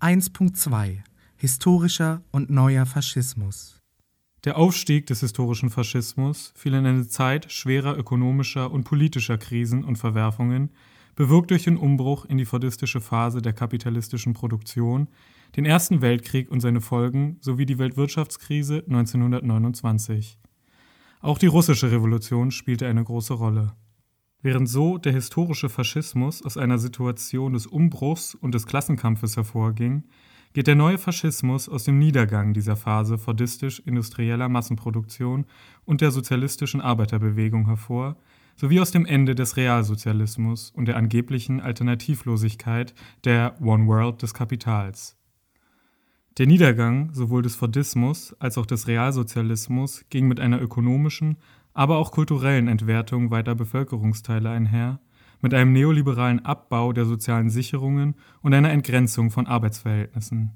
1.2 Historischer und neuer Faschismus Der Aufstieg des historischen Faschismus fiel in eine Zeit schwerer ökonomischer und politischer Krisen und Verwerfungen, bewirkt durch den Umbruch in die fordistische Phase der kapitalistischen Produktion, den Ersten Weltkrieg und seine Folgen sowie die Weltwirtschaftskrise 1929. Auch die russische Revolution spielte eine große Rolle. Während so der historische Faschismus aus einer Situation des Umbruchs und des Klassenkampfes hervorging, geht der neue Faschismus aus dem Niedergang dieser Phase fordistisch-industrieller Massenproduktion und der sozialistischen Arbeiterbewegung hervor, sowie aus dem Ende des Realsozialismus und der angeblichen Alternativlosigkeit der One World des Kapitals. Der Niedergang sowohl des Fordismus als auch des Realsozialismus ging mit einer ökonomischen, aber auch kulturellen Entwertung weiter Bevölkerungsteile einher, mit einem neoliberalen Abbau der sozialen Sicherungen und einer Entgrenzung von Arbeitsverhältnissen.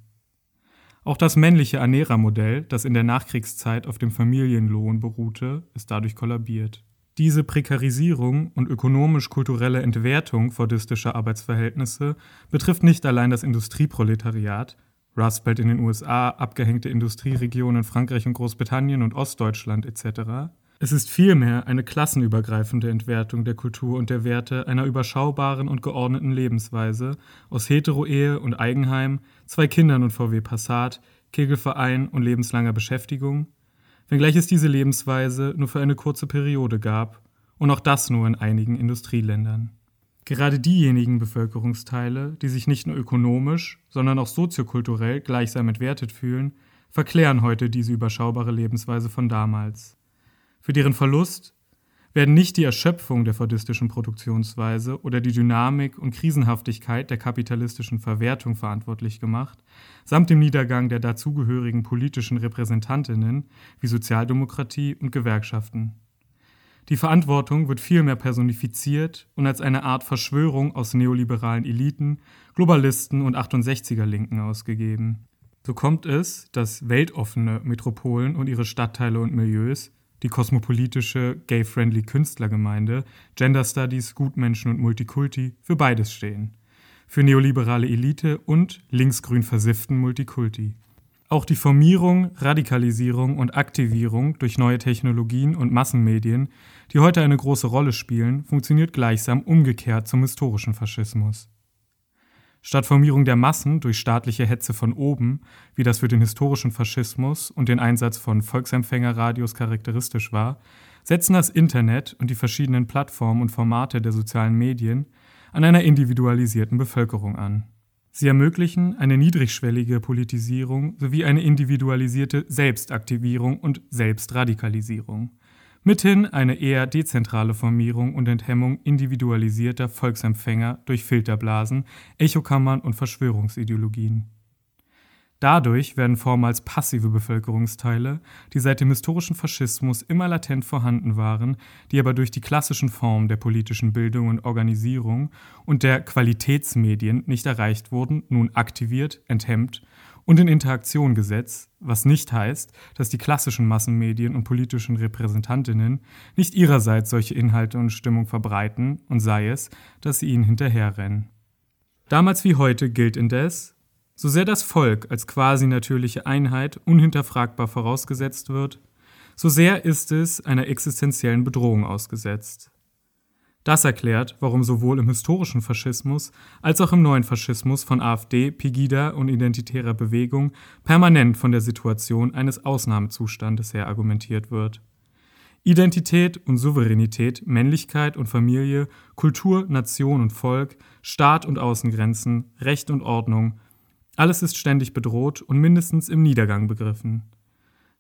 Auch das männliche Ernährermodell, das in der Nachkriegszeit auf dem Familienlohn beruhte, ist dadurch kollabiert. Diese Prekarisierung und ökonomisch-kulturelle Entwertung fordistischer Arbeitsverhältnisse betrifft nicht allein das Industrieproletariat, Rust Belt in den USA, abgehängte Industrieregionen in Frankreich und Großbritannien und Ostdeutschland etc. Es ist vielmehr eine klassenübergreifende Entwertung der Kultur und der Werte einer überschaubaren und geordneten Lebensweise aus Hetero-Ehe und Eigenheim, zwei Kindern und VW Passat, Kegelverein und lebenslanger Beschäftigung, wenngleich es diese Lebensweise nur für eine kurze Periode gab und auch das nur in einigen Industrieländern. Gerade diejenigen Bevölkerungsteile, die sich nicht nur ökonomisch, sondern auch soziokulturell gleichsam entwertet fühlen, verklären heute diese überschaubare Lebensweise von damals. Für deren Verlust werden nicht die Erschöpfung der fordistischen Produktionsweise oder die Dynamik und Krisenhaftigkeit der kapitalistischen Verwertung verantwortlich gemacht, samt dem Niedergang der dazugehörigen politischen Repräsentantinnen wie Sozialdemokratie und Gewerkschaften. Die Verantwortung wird vielmehr personifiziert und als eine Art Verschwörung aus neoliberalen Eliten, Globalisten und 68er Linken ausgegeben. So kommt es, dass weltoffene Metropolen und ihre Stadtteile und Milieus, die kosmopolitische, gay-friendly Künstlergemeinde, Gender Studies, Gutmenschen und Multikulti für beides stehen. Für neoliberale Elite und linksgrün versifften Multikulti. Auch die Formierung, Radikalisierung und Aktivierung durch neue Technologien und Massenmedien, die heute eine große Rolle spielen, funktioniert gleichsam umgekehrt zum historischen Faschismus. Statt Formierung der Massen durch staatliche Hetze von oben, wie das für den historischen Faschismus und den Einsatz von Volksempfängerradios charakteristisch war, setzen das Internet und die verschiedenen Plattformen und Formate der sozialen Medien an einer individualisierten Bevölkerung an. Sie ermöglichen eine niedrigschwellige Politisierung sowie eine individualisierte Selbstaktivierung und Selbstradikalisierung. Mithin eine eher dezentrale Formierung und Enthemmung individualisierter Volksempfänger durch Filterblasen, Echokammern und Verschwörungsideologien. Dadurch werden vormals passive Bevölkerungsteile, die seit dem historischen Faschismus immer latent vorhanden waren, die aber durch die klassischen Formen der politischen Bildung und Organisierung und der Qualitätsmedien nicht erreicht wurden, nun aktiviert, enthemmt und in Interaktion gesetzt, was nicht heißt, dass die klassischen Massenmedien und politischen Repräsentantinnen nicht ihrerseits solche Inhalte und Stimmung verbreiten und sei es, dass sie ihnen hinterherrennen. Damals wie heute gilt indes, so sehr das Volk als quasi natürliche Einheit unhinterfragbar vorausgesetzt wird, so sehr ist es einer existenziellen Bedrohung ausgesetzt. Das erklärt, warum sowohl im historischen Faschismus als auch im neuen Faschismus von AfD, Pegida und identitärer Bewegung permanent von der Situation eines Ausnahmezustandes her argumentiert wird. Identität und Souveränität, Männlichkeit und Familie, Kultur, Nation und Volk, Staat und Außengrenzen, Recht und Ordnung alles ist ständig bedroht und mindestens im Niedergang begriffen.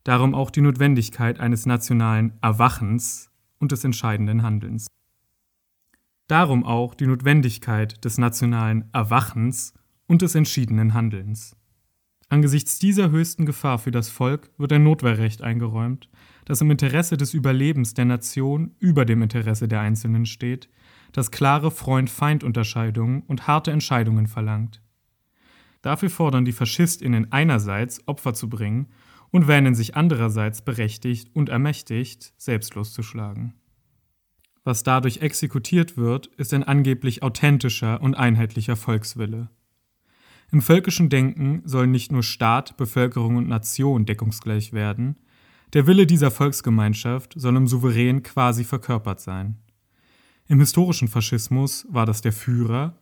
Darum auch die Notwendigkeit eines nationalen Erwachens und des entscheidenden Handelns. Darum auch die Notwendigkeit des nationalen Erwachens und des entschiedenen Handelns. Angesichts dieser höchsten Gefahr für das Volk wird ein Notwehrrecht eingeräumt, das im Interesse des Überlebens der Nation über dem Interesse der Einzelnen steht, das klare Freund-Feind-Unterscheidungen und harte Entscheidungen verlangt. Dafür fordern die FaschistInnen einerseits, Opfer zu bringen und wähnen sich andererseits berechtigt und ermächtigt, selbst loszuschlagen. Was dadurch exekutiert wird, ist ein angeblich authentischer und einheitlicher Volkswille. Im völkischen Denken sollen nicht nur Staat, Bevölkerung und Nation deckungsgleich werden, der Wille dieser Volksgemeinschaft soll im Souverän quasi verkörpert sein. Im historischen Faschismus war das der Führer,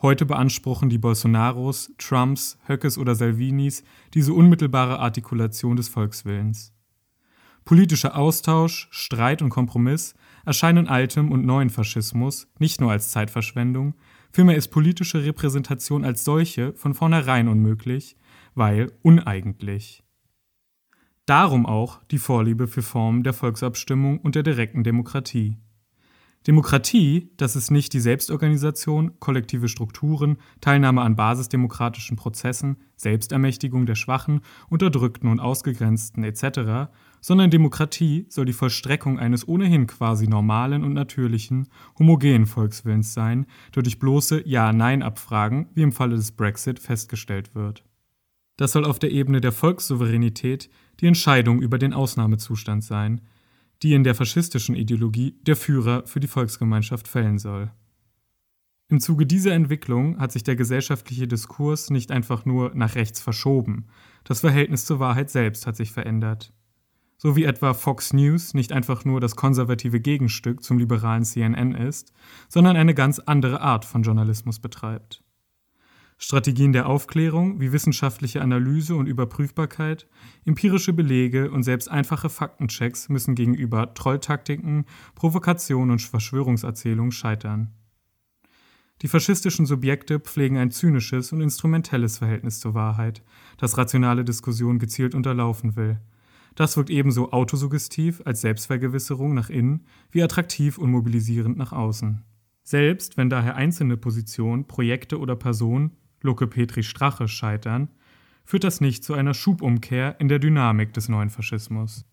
heute beanspruchen die Bolsonaros, Trumps, Höckes oder Salvinis diese unmittelbare Artikulation des Volkswillens. Politischer Austausch, Streit und Kompromiss erscheinen altem und neuen Faschismus nicht nur als Zeitverschwendung, vielmehr ist politische Repräsentation als solche von vornherein unmöglich, weil uneigentlich. Darum auch die Vorliebe für Formen der Volksabstimmung und der direkten Demokratie. Demokratie, das ist nicht die Selbstorganisation, kollektive Strukturen, Teilnahme an basisdemokratischen Prozessen, Selbstermächtigung der Schwachen, Unterdrückten und Ausgegrenzten etc., sondern Demokratie soll die Vollstreckung eines ohnehin quasi normalen und natürlichen, homogenen Volkswillens sein, der durch bloße Ja-Nein-Abfragen, wie im Falle des Brexit, festgestellt wird. Das soll auf der Ebene der Volkssouveränität die Entscheidung über den Ausnahmezustand sein, die in der faschistischen Ideologie der Führer für die Volksgemeinschaft fällen soll. Im Zuge dieser Entwicklung hat sich der gesellschaftliche Diskurs nicht einfach nur nach rechts verschoben, das Verhältnis zur Wahrheit selbst hat sich verändert so wie etwa Fox News nicht einfach nur das konservative Gegenstück zum liberalen CNN ist, sondern eine ganz andere Art von Journalismus betreibt. Strategien der Aufklärung wie wissenschaftliche Analyse und Überprüfbarkeit, empirische Belege und selbst einfache Faktenchecks müssen gegenüber Trolltaktiken, Provokation und Verschwörungserzählung scheitern. Die faschistischen Subjekte pflegen ein zynisches und instrumentelles Verhältnis zur Wahrheit, das rationale Diskussion gezielt unterlaufen will – das wirkt ebenso autosuggestiv als Selbstvergewisserung nach innen wie attraktiv und mobilisierend nach außen. Selbst wenn daher einzelne Positionen, Projekte oder Personen, Lucke Petri Strache, scheitern, führt das nicht zu einer Schubumkehr in der Dynamik des neuen Faschismus.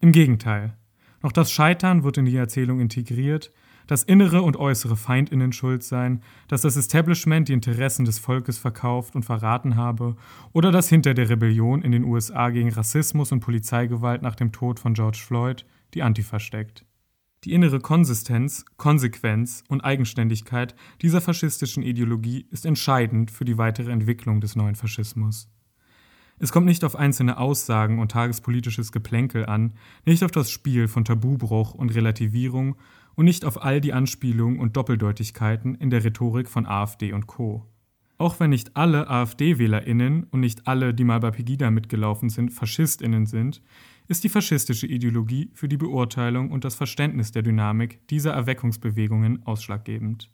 Im Gegenteil, noch das Scheitern wird in die Erzählung integriert, dass innere und äußere Feindinnen schuld seien, dass das Establishment die Interessen des Volkes verkauft und verraten habe oder dass hinter der Rebellion in den USA gegen Rassismus und Polizeigewalt nach dem Tod von George Floyd die Antifa steckt. Die innere Konsistenz, Konsequenz und Eigenständigkeit dieser faschistischen Ideologie ist entscheidend für die weitere Entwicklung des neuen Faschismus. Es kommt nicht auf einzelne Aussagen und tagespolitisches Geplänkel an, nicht auf das Spiel von Tabubruch und Relativierung und nicht auf all die Anspielungen und Doppeldeutigkeiten in der Rhetorik von AfD und Co. Auch wenn nicht alle AfD-WählerInnen und nicht alle, die mal bei Pegida mitgelaufen sind, FaschistInnen sind, ist die faschistische Ideologie für die Beurteilung und das Verständnis der Dynamik dieser Erweckungsbewegungen ausschlaggebend.